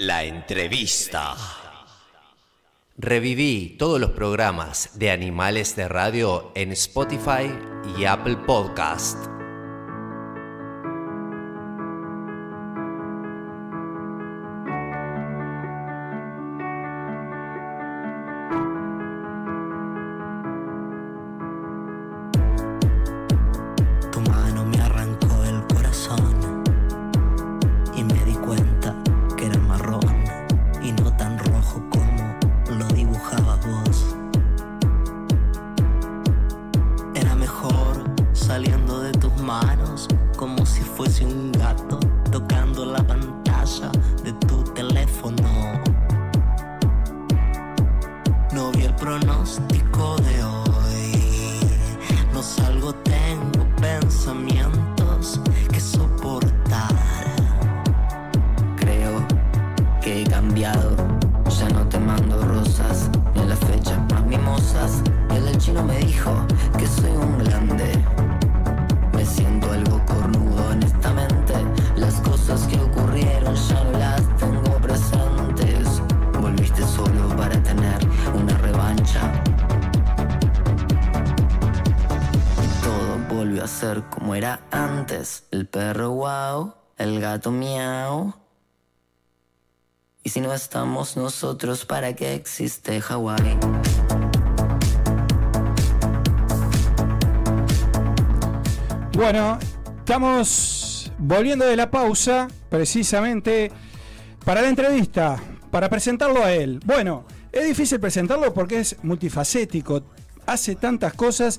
La entrevista. Reviví todos los programas de Animales de Radio en Spotify y Apple Podcast. Estamos nosotros, ¿para qué existe Hawái? Bueno, estamos volviendo de la pausa, precisamente para la entrevista, para presentarlo a él. Bueno, es difícil presentarlo porque es multifacético, hace tantas cosas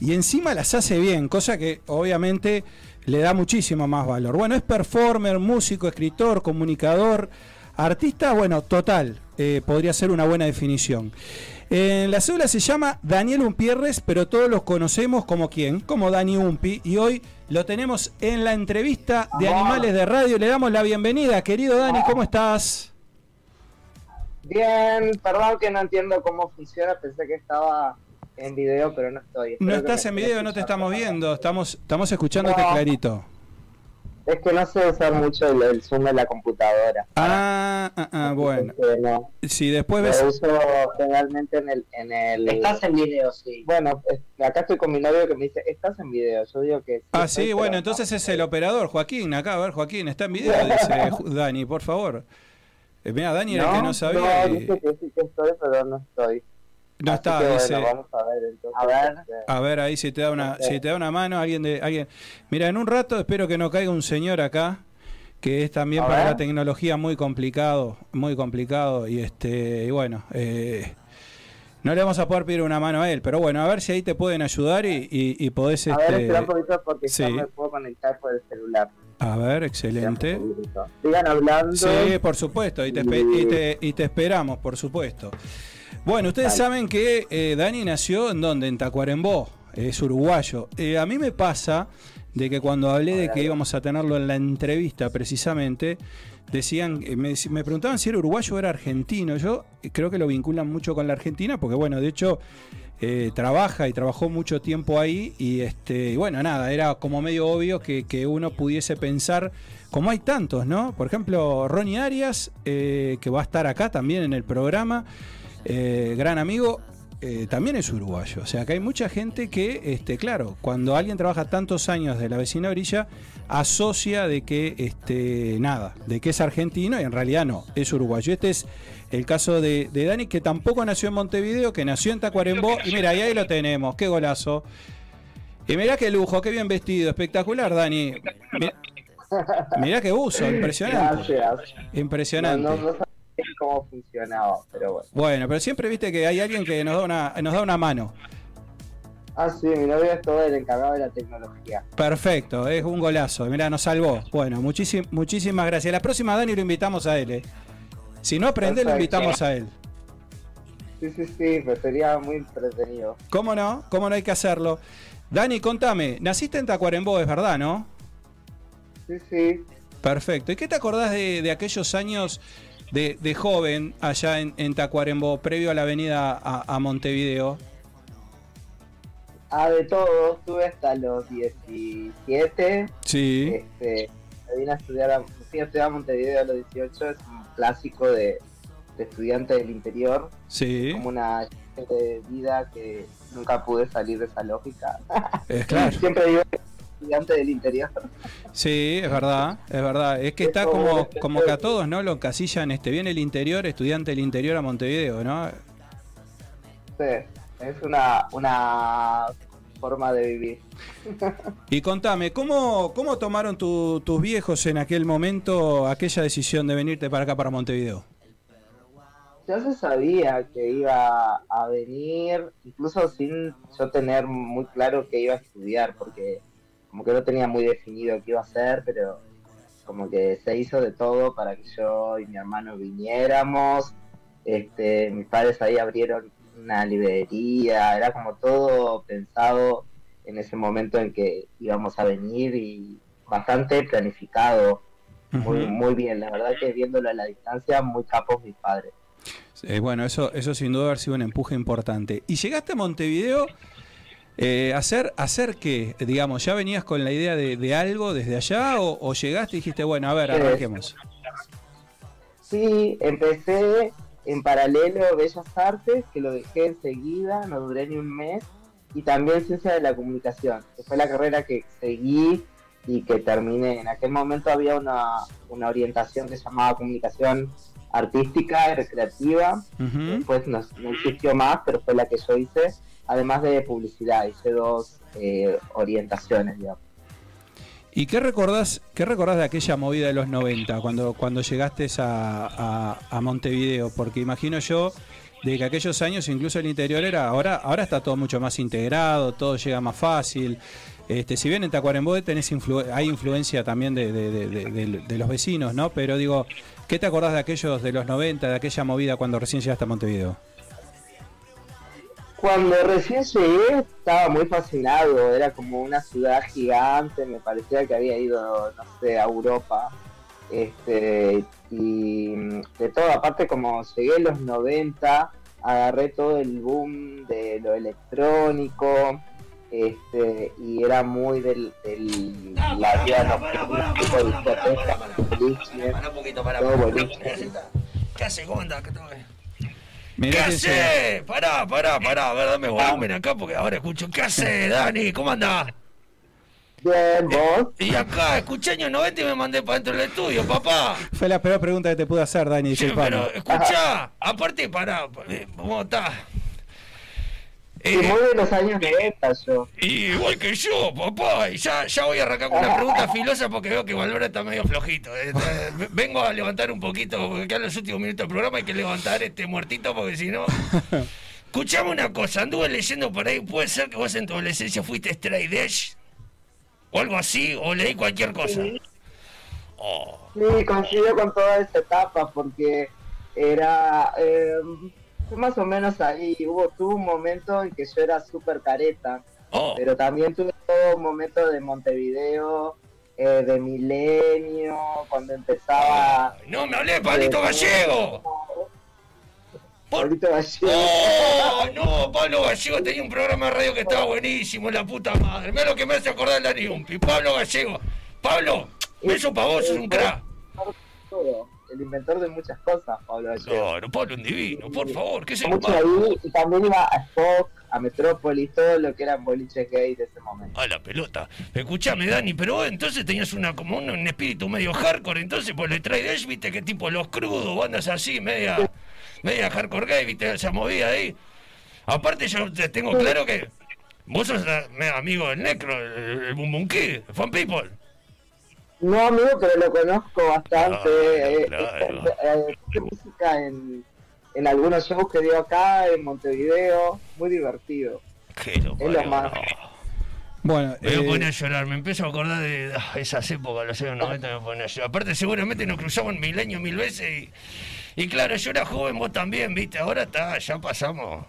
y encima las hace bien, cosa que obviamente le da muchísimo más valor. Bueno, es performer, músico, escritor, comunicador, Artista, bueno, total, eh, podría ser una buena definición. En la cédula se llama Daniel Umpierres, pero todos los conocemos como quién, como Dani Umpi, y hoy lo tenemos en la entrevista de Animales de Radio. Le damos la bienvenida, querido Dani, ¿cómo estás? Bien, perdón que no entiendo cómo funciona, pensé que estaba en video, pero no estoy. no estás en video, no te estamos viendo, estamos, estamos escuchándote clarito. Es que no sé usar mucho el, zoom de la computadora. Ah, ah, ah bueno. Si después ves. Lo uso generalmente en el, en el. Estás en video, sí. Bueno, acá estoy con mi novio que me dice, estás en video. Yo digo que. Sí, ah, sí, bueno, entonces es el operador, Joaquín. Acá, a ver, Joaquín, está en video, dice Dani, por favor. Eh, mira, Dani era el que no sabía. No, dice que sí que estoy, pero no estoy. No está, dice. vamos a ver, entonces, a ver. Este, a ver ahí si te da una, si te da una mano alguien de alguien. Mira, en un rato espero que no caiga un señor acá que es también para la tecnología muy complicado, muy complicado y este y bueno, eh, no le vamos a poder pedir una mano a él, pero bueno, a ver si ahí te pueden ayudar y, y, podés a ver, este, un poquito porque sí. me puedo conectar por el celular. A ver, excelente. Sigan hablando. Sí, por supuesto, y te, y te, y te esperamos, por supuesto. Bueno, ustedes saben que eh, Dani nació en donde, en Tacuarembó, es uruguayo. Eh, a mí me pasa de que cuando hablé de que íbamos a tenerlo en la entrevista precisamente, decían, eh, me, me, preguntaban si era uruguayo o era argentino. Yo creo que lo vinculan mucho con la Argentina, porque bueno, de hecho trabaja y trabajó mucho tiempo ahí y este, y bueno, nada, era como medio obvio que, que, uno pudiese pensar, como hay tantos, ¿no? Por ejemplo, Ronnie Arias, que va a estar acá también en el programa. Eh, gran amigo, eh, también es uruguayo. O sea, que hay mucha gente que, este, claro, cuando alguien trabaja tantos años de la vecina orilla, asocia de que, este, nada, de que es argentino y en realidad no, es uruguayo. Este es el caso de, Dani, que tampoco nació en Montevideo, que nació en Tacuarembó. Y mira, y ahí lo tenemos, qué golazo. Y mira qué lujo, qué bien vestido, espectacular, Dani. Mira, qué uso, impresionante. Impresionante cómo funcionaba, pero bueno. Bueno, pero siempre viste que hay alguien que nos da una, nos da una mano. Ah, sí, mi novio es todo el encargado de la tecnología. Perfecto, es un golazo. Mira, nos salvó. Bueno, muchísimas gracias. La próxima Dani lo invitamos a él. Eh. Si no aprende, lo invitamos a él. Sí, sí, sí, pues sería muy entretenido. ¿Cómo no? ¿Cómo no hay que hacerlo? Dani, contame, naciste en Tacuarembó, es verdad, ¿no? Sí, sí. Perfecto. ¿Y qué te acordás de, de aquellos años de, joven allá en, Tacuarembó, previo a la avenida a, Montevideo? Ah, de todo, estuve hasta los 17. Sí. Este, vine a estudiar a, a Montevideo a los 18, es clásico de, de estudiante del interior, Sí, como una de vida que nunca pude salir de esa lógica. es claro. Siempre digo que estudiante del interior. Sí, es verdad, es verdad. Es que está como, como que a todos, ¿no? Lo encasillan, este, viene el interior, estudiante del interior a Montevideo, ¿no? Sí, es una, una forma de vivir. Y contame, ¿cómo, cómo tomaron tu- tus viejos en aquel momento aquella decisión de venirte para acá, para Montevideo? Ya se sabía que iba a venir, incluso sin yo tener muy claro que iba a estudiar, porque como que no tenía muy definido qué iba a hacer, pero como que se hizo de todo para que yo y mi hermano viniéramos. Este, mis padres ahí abrieron una librería, era como todo pensado en ese momento en que íbamos a venir y bastante planificado, muy, muy bien. La verdad que viéndolo a la distancia, muy capos mis padres. Eh, bueno, eso, eso sin duda haber sido un empuje importante. ¿Y llegaste a Montevideo eh, hacer, hacer qué? Digamos, ¿ya venías con la idea de, de algo desde allá o, o llegaste y dijiste, bueno, a ver, arranquemos? Sí, empecé en paralelo Bellas Artes, que lo dejé enseguida, no duré ni un mes, y también Ciencia de la Comunicación, que fue la carrera que seguí y que terminé. En aquel momento había una, una orientación que se llamaba Comunicación Artística y Recreativa, después no, no existió más, pero fue la que yo hice, además de publicidad, hice dos eh, orientaciones. ¿Y qué recordás, qué recordás de aquella movida de los 90, cuando, cuando llegaste a, a- Montevideo? Porque imagino yo de que aquellos años incluso el interior era, ahora, ahora está todo mucho más integrado, todo llega más fácil. Este, si bien en Tacuarembó tenés hay influencia también de- de- de los vecinos, ¿no? Pero digo, ¿qué te acordás de aquellos de los 90, de aquella movida cuando recién llegaste a Montevideo? Cuando recién llegué estaba muy fascinado, era como una ciudad gigante, me parecía que había ido, no sé, a Europa. Este, y mm, de todo, aparte como llegué en los 90, agarré todo el boom de lo electrónico, este, y era muy del, del la vida nocturna, tipo discoteca, Para un poquito, para. ¿Qué hace? ¿Cómo andás? ¿Qué? Mirá ¿Qué hace? Pará, pará, pará. A ver, dame volumen acá porque ahora escucho. ¿Qué hace, Dani? ¿Cómo andás? Bien, vos, Y acá, escuché años 90 y me mandé para dentro del estudio, papá. Fue la peor pregunta que te pude hacer, Dani, Sí, pero escuchá, aparte, pará, eh, ¿cómo estás? Y Eh, muy de los años 90 yo. y igual que yo, papá, y ya, ya voy a arrancar con una pregunta filosa porque veo que Valverde está medio flojito. eh. Eh, Vengo a levantar un poquito, porque quedan los últimos minutos del programa, hay que levantar este muertito porque si no... Escuchame una cosa, anduve leyendo por ahí, puede ser que vos en tu adolescencia fuiste straight edge, o algo así, o leí cualquier cosa. Oh, Sí, coincido con toda esa etapa porque era eh, más o menos ahí. Hubo tuve un momento en que yo era súper careta, oh, pero también tuve todo un momento de Montevideo, eh, de Milenio, cuando empezaba. no me hablé de Pablito Gallego. Pablito Gallego. ¡Oh! No, Pablo Gallego tenía un programa de radio que estaba buenísimo, la puta madre. Mira lo que me hace acordar la Niumpi. Pablo Gallego. Pablo, beso para vos, es un crack. Todo, El inventor de muchas cosas, Pablo. Claro, Pablo, un divino, por favor, ¿qué se Mucho ahí, y también iba a Spock, a Metrópolis, todo lo que eran boliches gay de ese momento. A la pelota. Escuchame, Dani, pero vos entonces tenías una como un, un espíritu medio hardcore, entonces pues le trae Dash, viste que tipo los crudos, bandas así, media, media hardcore gay, viste, esa movida ahí. Aparte yo te tengo claro que vos sos eh, amigo del Necro, el, el Kid, Fan People. No, amigo, pero lo conozco bastante. Claro, eh, claro. eh, eh, música en, en algunos shows que dio acá, en Montevideo. Muy divertido. Qué lo Es lo más. no. Bueno, Me voy a eh, poner a llorar, me empiezo a acordar de ah, esas épocas, los años 90 me pone a llorar. Aparte seguramente nos cruzamos en milenio mil veces y, y claro, yo era joven, vos también, viste, ahora está, ya pasamos.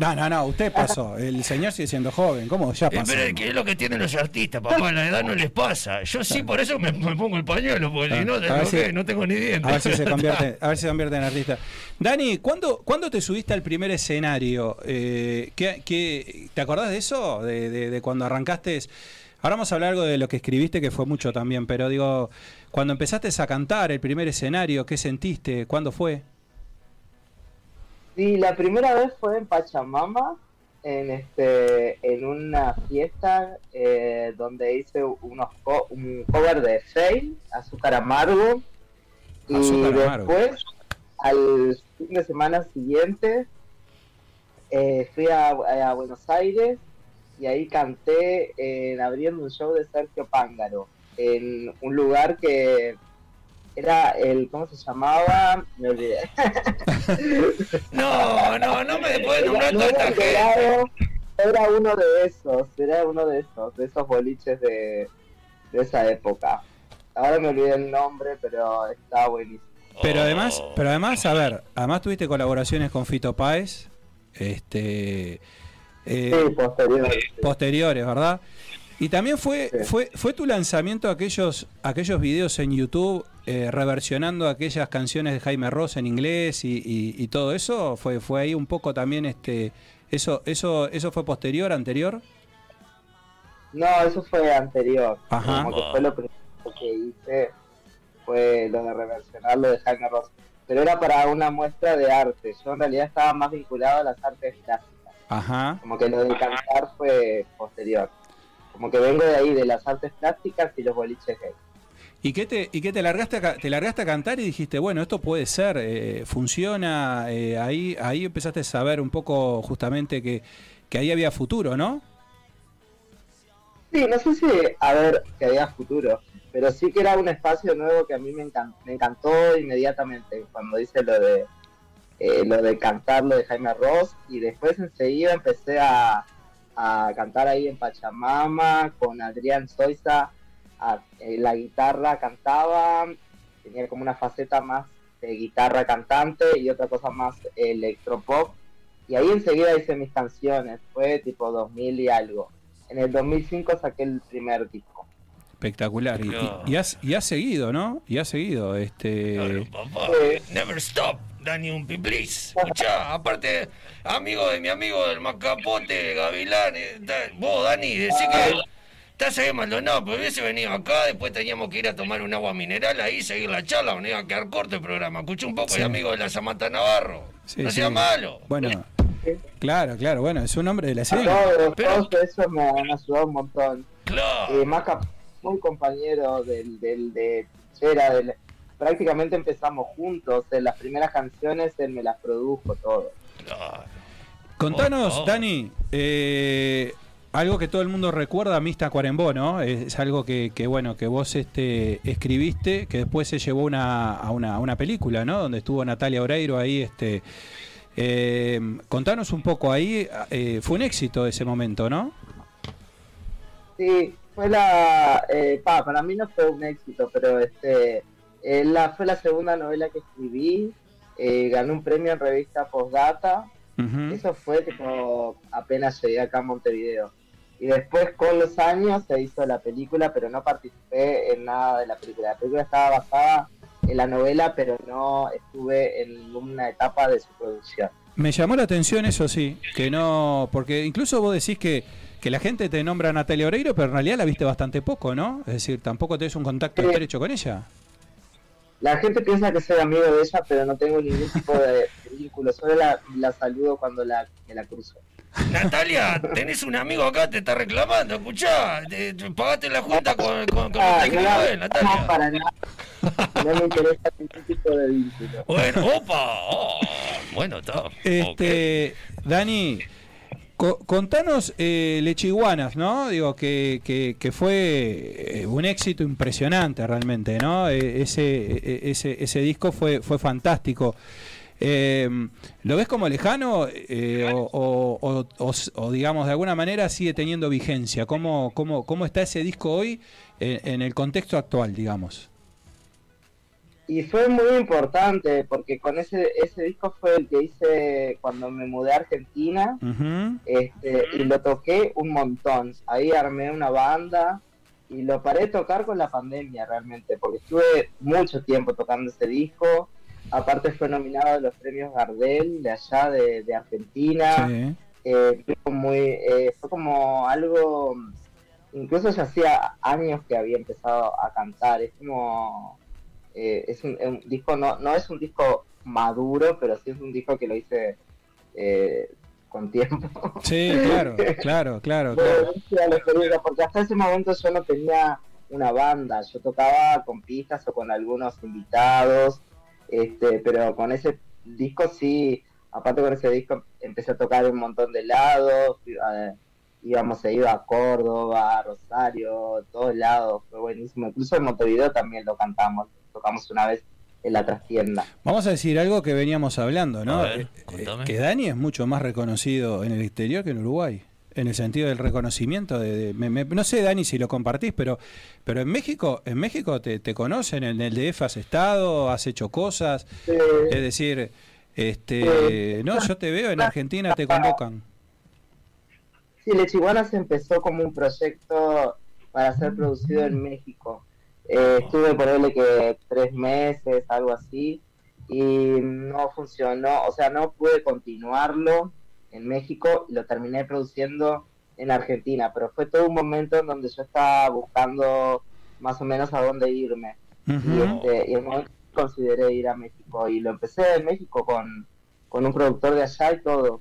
No, no, no, usted pasó. El señor sigue siendo joven. ¿Cómo? Ya Eh, pasó. pero es que es lo que tienen los artistas, papá, la edad no les pasa. Yo sí, por eso me, me pongo el pañuelo, porque si no, A te ver enojé, si- no tengo ni dientes. A ver si se convierte, a ver si se convierte en artista. Dani, ¿cuándo, ¿cuándo te subiste al primer escenario? Eh, ¿qué, qué- te acordás de eso? De, de- de cuando arrancaste. Ahora vamos a hablar algo de lo que escribiste, que fue mucho también, pero digo, cuando empezaste a cantar, el primer escenario, ¿qué sentiste? ¿Cuándo fue? Sí, la primera vez fue en Pachamama, en este en una fiesta eh, donde hice unos un cover de Faye, Azúcar Amargo, y después al fin de semana siguiente eh, fui a, Buenos Aires y ahí canté en abriendo un show de Sergio Pángaro en un lugar que era el, ¿cómo se llamaba? Me olvidé. no, no, no me puedes nombrar toda esta gente. Era uno de esos, era uno de esos, de esos boliches de, de esa época. Ahora me olvidé el nombre, pero está buenísimo. Pero además, pero además, a ver, además tuviste colaboraciones con Fito Páez, este, eh, sí, posteriores, posteriores, ¿verdad? Y también fue, fue, fue tu lanzamiento aquellos, aquellos videos en YouTube eh, reversionando aquellas canciones de Jaime Ross en inglés y, y, todo eso, fue, fue ahí un poco también este, eso, eso, eso fue posterior, anterior. No, eso fue anterior. Ajá. Como que fue lo primero que hice fue lo de reversionar lo de Jaime Ross. Pero era para una muestra de arte. Yo en realidad estaba más vinculado a las artes plásticas. Ajá. Como que lo de cantar fue posterior. Como que vengo de ahí, de las artes plásticas y los boliches gay. ¿Y qué te, y qué te largaste a, te largaste a cantar y dijiste, bueno, esto puede ser, eh, funciona, eh, ahí, ahí empezaste a saber un poco justamente que, que ahí había futuro, ¿no? Sí, no sé si a ver que había futuro pero sí que era un espacio nuevo que a mí me, encantó, me encantó inmediatamente cuando hice lo de eh, lo de cantar lo de Jaime Ross y después enseguida empecé a, cantar ahí en Pachamama con Adrián Soiza eh, la guitarra cantaba tenía como una faceta más de guitarra cantante y otra cosa más electropop y ahí enseguida hice mis canciones fue tipo 2000 y algo en el 2005 saqué el primer disco Espectacular. Y, has, y has seguido, ¿no? Y has seguido. este Never stop. Dani un please. Escuchá, aparte, amigo de mi amigo del Macapote, Gavilán. Eh, vos, Dani, decís que estás ahí Maldonado, pero hubiese venido acá, después teníamos que ir a tomar un agua mineral ahí, seguir la charla, no iba a quedar corto el programa. Escuché un poco de amigo de la Samantha Navarro. no sea malo. Bueno, claro, claro, bueno, es un hombre de la serie. pero, eso me han ayudado un montón. Claro. Eh, muy compañero del, del de Chera, del, prácticamente empezamos juntos, en las primeras canciones él me las produjo todo. Contanos, oh, oh. Dani, eh, algo que todo el mundo recuerda, Mista Cuarembó, ¿no? Es, algo que, bueno, que vos este, escribiste, que después se llevó una, a, una, una película, ¿no? Donde estuvo Natalia Oreiro ahí, este... Eh, contanos un poco ahí, eh, fue un éxito ese momento, ¿no? Sí, fue la, eh, para mí no fue un éxito, pero este, eh, la, fue la segunda novela que escribí, eh, gané un premio en revista Postdata, eso fue tipo apenas llegué acá a Montevideo. Y después con los años se hizo la película, pero no participé en nada de la película. La película estaba basada en la novela, pero no estuve en una etapa de su producción. Me llamó la atención eso sí, que no, porque incluso vos decís que que la gente te nombra Natalia Oreiro, pero en realidad la viste bastante poco, ¿no? Es decir, tampoco tenés un contacto estrecho con ella. La gente piensa que soy amigo de ella, pero no tengo ningún tipo de vínculo. Solo la, saludo cuando la, la cruzo. Natalia, tenés un amigo acá, te está reclamando, escuchá, te, pagaste la junta con, con, con ah, no, Natalia. No, para nada. No me interesa ningún tipo de vínculo. Bueno, opa, oh, bueno, está. Este, Dani, contanos eh, Lechiguanas, ¿no? Digo, que, que, fue eh, un éxito impresionante realmente, ¿no? E, ese, e, ese, ese disco fue, fue fantástico. Em, ¿Lo ves como lejano eh, o, o, digamos, de alguna manera sigue teniendo vigencia? ¿Cómo, cómo, cómo está ese disco hoy en el contexto actual, digamos? Y fue muy importante porque con ese, ese disco fue el que hice cuando me mudé a Argentina este, y lo toqué un montón. Ahí armé una banda y lo paré de tocar con la pandemia realmente porque estuve mucho tiempo tocando ese disco. Aparte fue nominado a los premios Gardel de allá de, de Argentina. Eh, fue, muy, eh, fue como algo incluso ya hacía años que había empezado a cantar. Es como. Eh, es un, un disco, no, no es un disco maduro, pero sí es un disco que lo hice eh, con tiempo. Sí, claro, claro, claro, claro. porque hasta ese momento yo no tenía una banda, yo tocaba con pistas o con algunos invitados, este, pero con ese disco sí, aparte con ese disco empecé a tocar un montón de lados, íbamos a ir a Córdoba, a Rosario, todos lados, fue buenísimo, incluso en Montevideo también lo cantamos, tocamos una vez en la trastienda. Vamos a decir algo que veníamos hablando, ¿no? Ver, Eh, que Dani es mucho más reconocido en el exterior que en Uruguay. En el sentido del reconocimiento de, de- me- me- no sé Dani si lo compartís, pero pero en México, en México te, te conocen, en el DF has estado, has hecho cosas, Eh, es decir, este, no, yo te veo en Argentina te convocan. Sí, Lechiguanas empezó como un proyecto para ser producido en México. Eh, estuve por él que tres meses, algo así, y no funcionó, o sea, no pude continuarlo en México y lo terminé produciendo en Argentina, pero fue todo un momento en donde yo estaba buscando más o menos a dónde irme. Y, este, y en un momento consideré ir a México y lo empecé en México con, con un productor de allá y todo.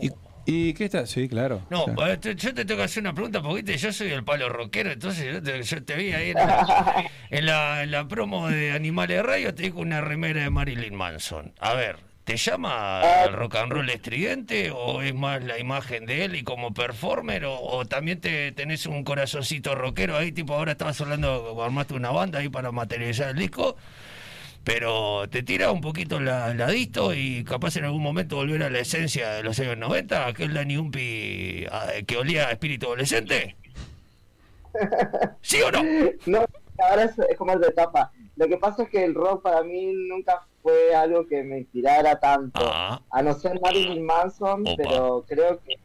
¿Y, y qué está? Sí, claro. No, claro. eh, te- yo te tengo que hacer una pregunta porque ¿viste? yo soy el palo rockero, entonces yo te, yo te vi ahí en la, en, la, en la promo de Animales de Radio, te digo una remera de Marilyn Manson. A ver, ¿te llama el rock and roll estridente o es más la imagen de él y como performer o, o también te tenés un corazoncito rockero ahí, tipo ahora estabas hablando, armaste una banda ahí para materializar el disco? Pero te tira un poquito la, la disto y capaz en algún momento volver a la esencia de los años 90, aquel Danny Umpi ah, que olía a espíritu adolescente. ¿Sí o no? No, ahora es, es como el de etapa. Lo que pasa es que el rock para mí nunca fue algo que me inspirara tanto. Ah, A no ser Marilyn Manson, Opa. pero creo que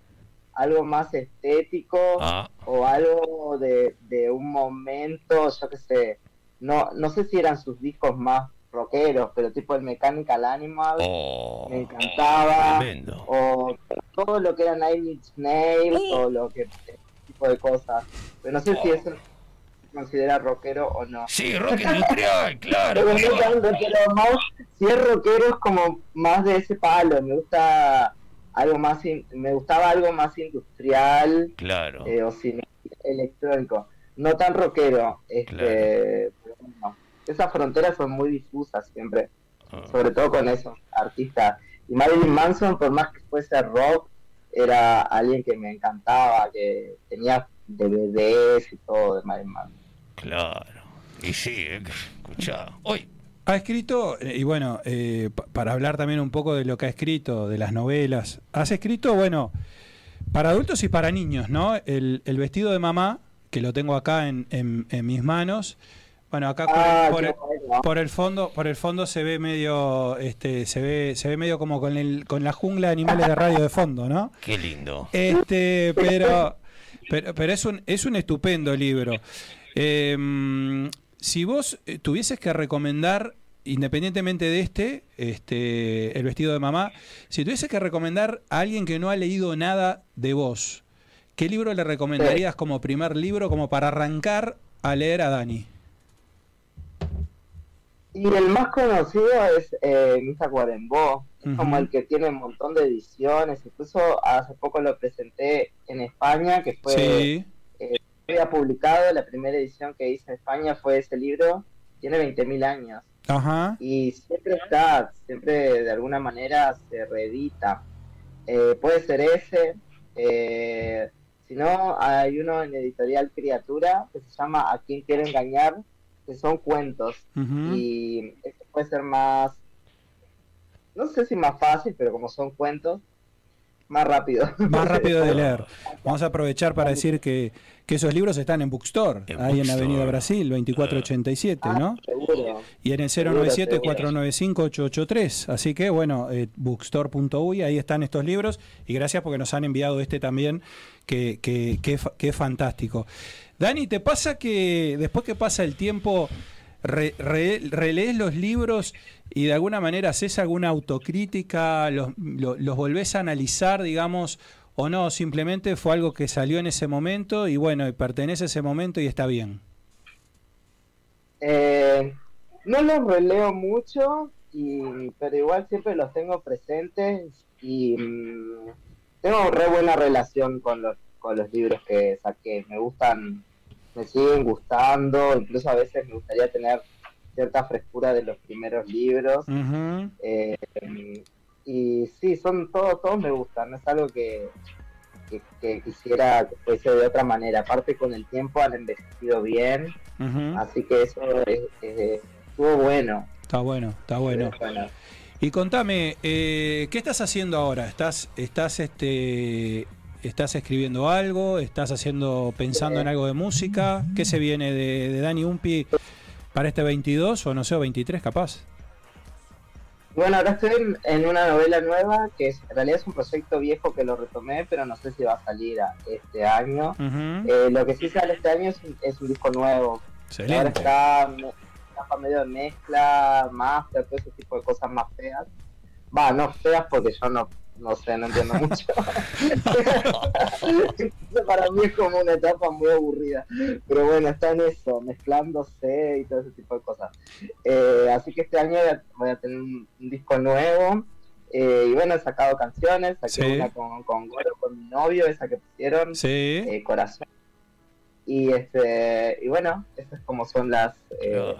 algo más estético ah, o algo de, de un momento, yo qué sé. No, no sé si eran sus discos más rockeros, pero tipo el Mechanical Animal oh, me encantaba. tremendo. o todo lo que era Nine Inch Nails o lo que ese tipo de cosas. Pero no sé si Oh. eso se considera rockero o no. Sí, rock industrial, claro. Pero, no más, si es rockero es como más de ese palo, me gusta algo más, in- me gustaba algo más industrial Claro. eh, o cine electrónico, no tan rockero, este, Claro. pero bueno, esas fronteras son muy difusas siempre, Ah. sobre todo con esos artistas. Y Marilyn Manson, por más que fuese rock, era alguien que me encantaba, que tenía DVDs y todo de Marilyn Manson. Claro. Y sí, eh, escuchá. Hoy, Ha escrito, eh, y bueno, eh, pa- para hablar también un poco de lo que ha escrito, de las novelas, has escrito, bueno, para adultos y para niños, ¿no? El, el vestido de mamá, que lo tengo acá en, en- en mis manos. Bueno, acá por, Ah, el, por, el, bueno. por el fondo, por el fondo se ve medio, este, se ve, se ve medio como con el, con la jungla de animales de radio de fondo, ¿no? qué lindo. Este, pero, pero, pero es un, es un estupendo libro. Eh, si vos eh, tuvieses que recomendar, independientemente de este, este, el vestido de mamá, si tuvieses que recomendar a alguien que no ha leído nada de vos, ¿qué libro le recomendarías como primer libro, como para arrancar a leer a Dani? Y el más conocido es eh, Misa Cuarembó, es como el que tiene un montón de ediciones, incluso hace poco lo presenté en España, que fue Sí, había publicado, la primera edición que hice en España fue ese libro, tiene 20.000 años, ajá, y siempre está, siempre de alguna manera se reedita. Eh, puede ser ese, eh, si no, hay uno en editorial Criatura que se llama A quien quiere engañar, que son cuentos, y este puede ser más, no sé si más fácil, pero como son cuentos, más rápido. más rápido de leer. Vamos a aprovechar para decir que, que esos libros están en Bookstore, En ahí en la Avenida. Brasil, 2487, ¿no? Seguro. Y en el 097-495-883. Así que, bueno, eh, bookstore.uy, ahí están estos libros. Y gracias porque nos han enviado este también, que, que, que, que es fantástico. Dani, ¿te pasa que después que pasa el tiempo, re- re- relees los libros y de alguna manera haces alguna autocrítica, los, lo- los volvés a analizar, digamos, o no, simplemente fue algo que salió en ese momento y bueno, y pertenece a ese momento y está bien. Eh, no los releo mucho, y, pero igual siempre los tengo presentes y mm, tengo re buena relación con los, con los libros que saqué. Me gustan, me siguen gustando, incluso a veces me gustaría tener cierta frescura de los primeros libros. Eh, y sí, son todos, todos me gustan, no es algo que, que, que quisiera que fuese de otra manera. Aparte con el tiempo han envejecido bien, así que eso es- es- estuvo bueno. Está bueno, está bueno. Bueno. Y contame, eh, ¿qué estás haciendo ahora? ¿Estás, estás, este, estás escribiendo algo? ¿Estás haciendo, pensando en algo de música? ¿Qué se viene de, de Dani Umpi para este 22 o no sé, o 23 capaz? Bueno, ahora estoy en, una novela nueva que es, en realidad es un proyecto viejo que lo retomé, pero no sé si va a salir a- este año. Eh, lo que sí sale este año es un, es un disco nuevo. Ahora está está medio de mezcla, master, todo ese tipo de cosas más feas. Va, no feas porque yo no, no sé, no entiendo mucho. Entonces, para mí es como una etapa muy aburrida. Pero bueno, está en eso, mezclándose y todo ese tipo de cosas. Eh, así que este año voy a, voy a tener un, un disco nuevo. Eh, y bueno, he sacado canciones, saqué Sí. una con, con Goro, con mi novio, esa que pusieron Sí. eh, corazón. Y este y bueno, esas como son las, eh,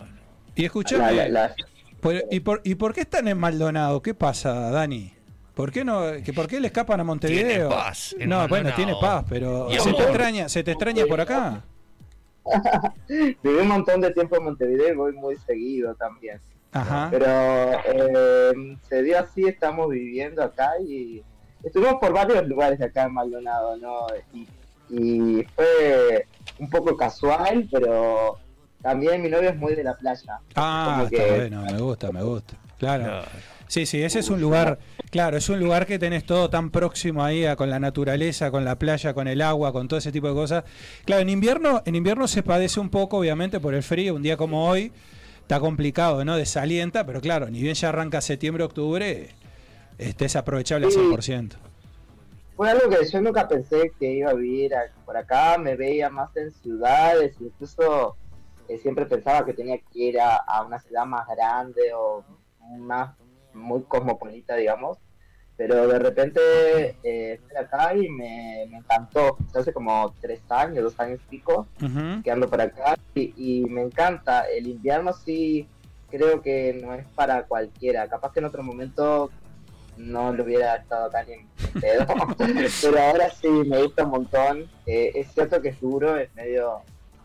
Y escuchame, la- las- por- ¿y, por, ¿y por qué están en Maldonado? ¿Qué pasa, Dani? ¿Por qué no? que ¿Por qué le escapan a Montevideo? Tiene paz no, bueno, tiene paz, pero ¿se te extraña, se te extraña por acá? viví un montón de tiempo en Montevideo y voy muy seguido también. Ajá. Pero eh, se dio así, estamos viviendo acá y estuvimos por varios lugares acá en Maldonado, ¿no? Y, y fue un poco casual, pero también mi novio es muy de la playa. Ah, como está que- bueno, me gusta, me gusta. Claro. Claro. Sí, sí, ese es un lugar, claro, es un lugar que tenés todo tan próximo ahí a- con la naturaleza, con la playa, con el agua, con todo ese tipo de cosas. Claro, en invierno, en invierno se padece un poco, obviamente, por el frío. Un día como hoy está complicado, ¿no? Desalienta, pero claro, ni bien ya arranca septiembre, octubre, este es aprovechable al Sí. 100%. Fue algo que yo nunca pensé que iba a vivir por acá, me veía más en ciudades, incluso eh, siempre pensaba que tenía que ir a, a una ciudad más grande o más muy cosmopolita, digamos, pero de repente eh, estoy acá y me, me encantó, hace como tres años, dos años y pico, Ujú. que ando por acá y, y me encanta, el invierno sí creo que no es para cualquiera, capaz que en otro momento no lo hubiera estado acá ni en pedo. Pero ahora sí, me gusta un montón. Eh, es cierto que es duro, es medio.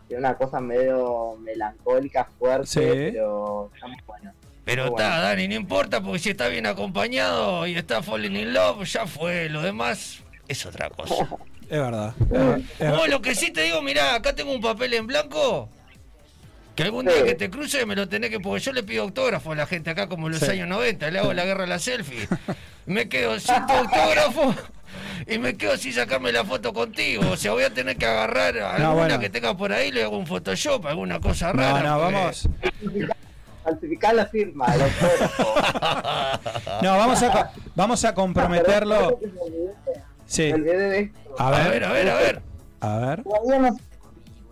Tiene una cosa medio melancólica, fuerte, Sí. pero está muy bueno. Pero Bueno. está, Dani, no importa porque si está bien acompañado y está falling in love, ya fue. Lo demás es otra cosa. Es verdad. Vos lo que sí te digo, mirá, acá tengo un papel en blanco. Que algún día Sí. que te cruce me lo tenés que. Porque yo le pido autógrafo a la gente acá como en los Sí. años 90, le hago la guerra a la selfie. Me quedo sin tu autógrafo y me quedo sin sacarme la foto contigo. O sea, voy a tener que agarrar alguna bueno. que tenga por ahí, le hago un Photoshop, alguna cosa No, rara. no, porque- vamos. Falsificar la firma. No, vamos a, vamos a comprometerlo. Sí. A ver, a ver, a ver. a ver. Todavía no sé.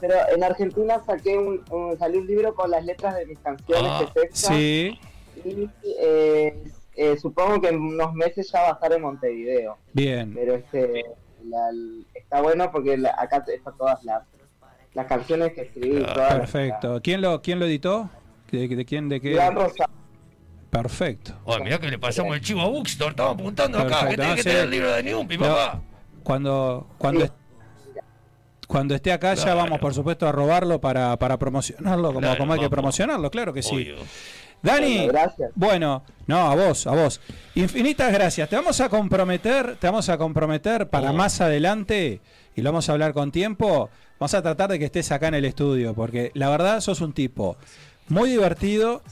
Pero en Argentina saqué un, un- salió un libro con las letras de mis canciones Ah. Sí, Y eh, eh, supongo que en unos meses ya va a estar en Montevideo. bien. Pero este la- está bueno porque la- acá están todas las, las canciones que escribí. Ah, las- Perfecto. ¿Quién lo, quién lo editó? ¿De, de quién? ¿De qué? Perfecto. Oye, mirá que le pasamos el chivo a Buxtor, estamos apuntando acá, que tiene no, que tener el libro de Niumpi, No, papá. Cuando, cuando, est- cuando esté acá ya vamos, por supuesto, a robarlo para, para promocionarlo como, Claro, como hay que promocionarlo, claro que sí. Obvio. Dani, gracias. bueno, no, a vos, a vos. Infinitas gracias. Te vamos a comprometer, te vamos a comprometer para Oh. más adelante, y lo vamos a hablar con tiempo, vamos a tratar de que estés acá en el estudio, porque la verdad sos un tipo muy divertido,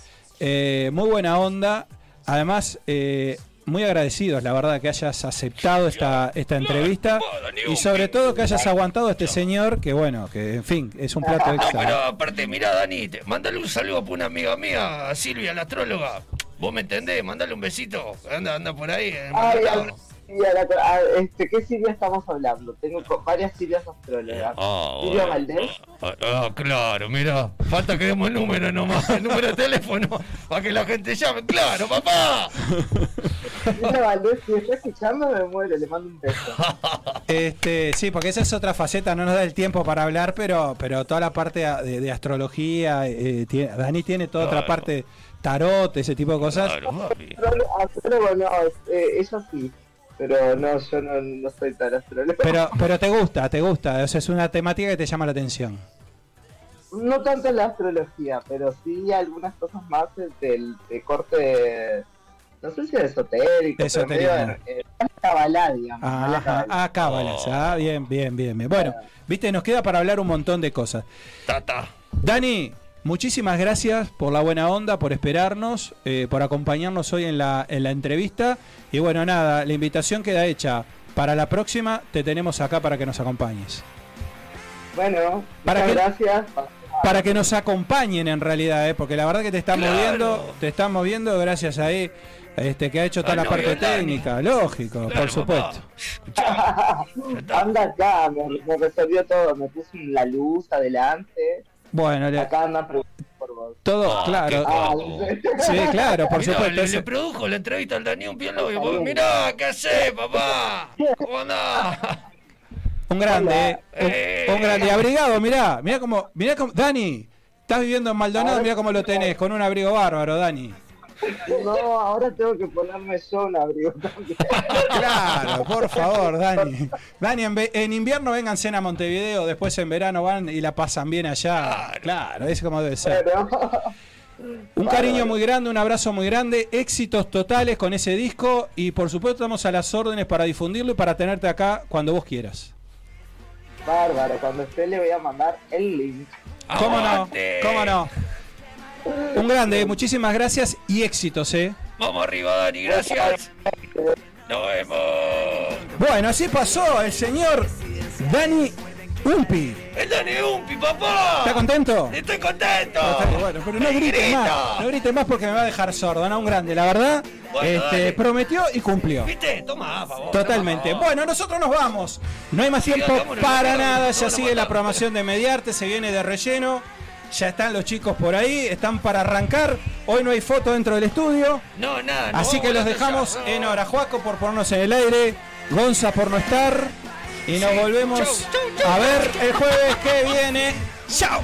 eh, muy buena onda, además eh, muy agradecidos, la verdad, que hayas aceptado esta, esta entrevista y sobre todo que hayas aguantado a este señor, que bueno, que en fin, es un plato No, extra. pero aparte, mirá, Dani, te- mandale un saludo a una amiga mía, a Silvia, la astróloga. Vos me entendés, mandale un besito. Anda, anda por ahí. Ay, Maldonado. Siria, la- este, ¿qué Siria estamos hablando? Tengo varias Sirias astrólogas. Siria bueno. Valdés. Ah, ah, claro, mira, falta que demos el número nomás, el número de teléfono, para que la gente llame. Claro, papá. Siria Valdés, si está escuchando, me muero, le mando un beso. Este, sí, porque esa es otra faceta, no nos da el tiempo para hablar, pero, pero toda la parte de, de astrología, eh, tiene- Dani tiene toda otra parte, tarot, ese tipo de cosas. Claro, astrólogo no, eh, eso sí. Pero no, yo no, no soy tan astrólogo. Pero, pero te gusta, te gusta, o sea, es una temática que te llama la atención. No tanto la astrología, pero sí algunas cosas más del de corte, no sé si de esotérico, pero Esoterismo. medio, eh, cabalá, digamos. Ajá, cabalá. ah, cábalas, ah, bien, bien, bien, bien. Bueno, viste, nos queda para hablar un montón de cosas. Tata. Dani, muchísimas gracias por la buena onda, por esperarnos, eh, por acompañarnos hoy en la, en la entrevista. Y bueno, nada, la invitación queda hecha. Para la próxima te tenemos acá para que nos acompañes. Bueno, ¿Para muchas gracias. Para que nos acompañen en realidad, ¿eh? porque la verdad que te están Claro. moviendo, te están moviendo gracias a él, este, que ha hecho toda Al la parte técnica, lógico, Claro, por supuesto. Anda acá, me, me resolvió todo, me puso la luz adelante. Bueno, le- Acá andan preguntando por vos. todo, Ah, claro. Ah. Sí, claro, por Mirá, supuesto. Le, le produjo la entrevista al Daniel Pielo y vos, mirá, ¿qué haces, papá? ¿Cómo andás? Un grande, eh. un, un grande. Y abrigado, mirá, mirá como, mirá como, Dani, estás viviendo en Maldonado, mirá cómo lo tenés, con un abrigo bárbaro, Dani. No, ahora tengo que ponerme yo un abrigo también. Claro, por favor, Dani. Dani, en, en invierno vengan a Montevideo, después en verano van y la pasan bien allá. Claro, es como debe ser. Pero, Un cariño muy grande, un abrazo muy grande, éxitos totales con ese disco y por supuesto estamos a las órdenes para difundirlo y para tenerte acá cuando vos quieras. bárbaro, cuando esté le voy a mandar el link. ¿Cómo no? ¿Cómo no? Un grande, muchísimas gracias y éxitos, ¿eh? Vamos arriba, Dani, gracias. Nos vemos. Bueno, así pasó el señor Dani Umpi. El Dani Umpi, papá. ¿Está contento? Estoy contento. Bueno, pero no grite más, no grite más porque me va a dejar sordo, ¿no? Un grande, la verdad. Bueno, este, dale. prometió y cumplió. ¿Viste? Toma, por favor. Totalmente. Bueno, nosotros nos vamos. No hay más tiempo para nada. Ya sigue la programación de Mediarte, se viene de relleno. Ya están los chicos por ahí, están para arrancar. Hoy no hay foto dentro del estudio. No, nada. Así que los dejamos no. en hora. Juaco por ponernos en el aire. Gonza por no estar. Y nos Sí. volvemos Chau, chau, chau. a ver el jueves que viene. ¡Chao!